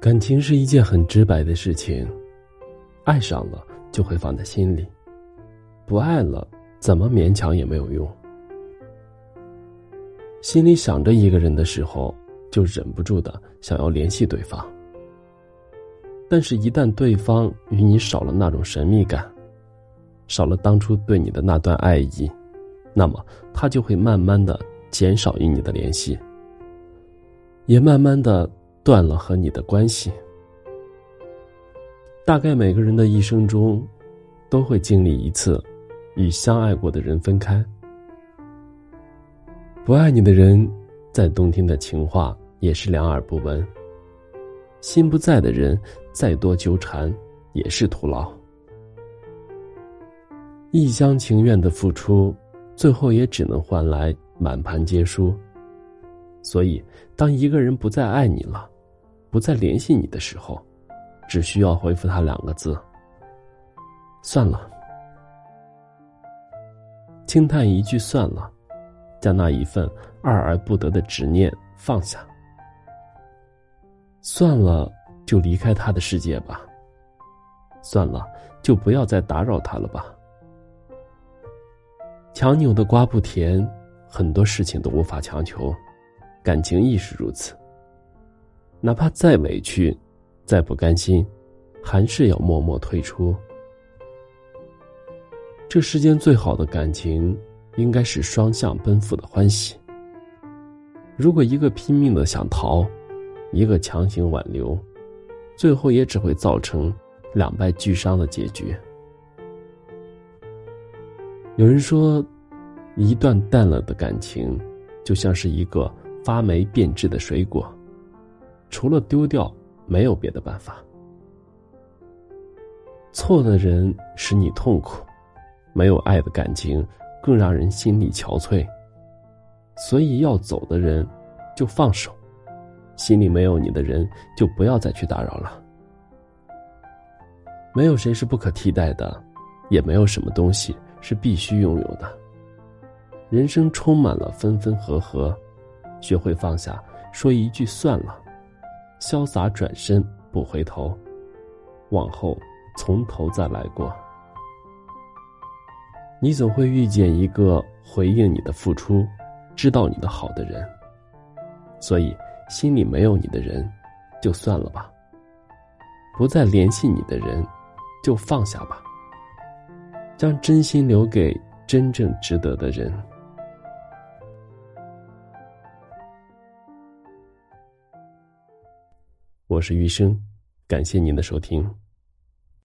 感情是一件很直白的事情，爱上了就会放在心里，不爱了怎么勉强也没有用。心里想着一个人的时候，就忍不住的想要联系对方。但是，一旦对方与你少了那种神秘感，少了当初对你的那段爱意，那么他就会慢慢的减少与你的联系，也慢慢的。断了和你的关系，大概每个人的一生中，都会经历一次，与相爱过的人分开。不爱你的人，再动听的情话也是两耳不闻；心不在的人，再多纠缠也是徒劳。一厢情愿的付出，最后也只能换来满盘皆输。所以，当一个人不再爱你了，不再联系你的时候，只需要回复他两个字：“算了。”轻叹一句“算了”，将那一份爱而不得的执念放下。算了，就离开他的世界吧。算了，就不要再打扰他了吧。强扭的瓜不甜，很多事情都无法强求，感情亦是如此。哪怕再委屈，再不甘心，还是要默默退出。这世间最好的感情，应该是双向奔赴的欢喜。如果一个拼命的想逃，一个强行挽留，最后也只会造成两败俱伤的结局。有人说，一段淡了的感情，就像是一个发霉变质的水果。除了丢掉，没有别的办法。错的人使你痛苦，没有爱的感情更让人心力憔悴。所以要走的人，就放手；心里没有你的人，就不要再去打扰了。没有谁是不可替代的，也没有什么东西是必须拥有的。人生充满了分分合合，学会放下，说一句算了。潇洒转身，不回头，往后从头再来过。你总会遇见一个回应你的付出、知道你的好的人。所以，心里没有你的人，就算了吧；不再联系你的人，就放下吧。将真心留给真正值得的人。我是余生，感谢您的收听。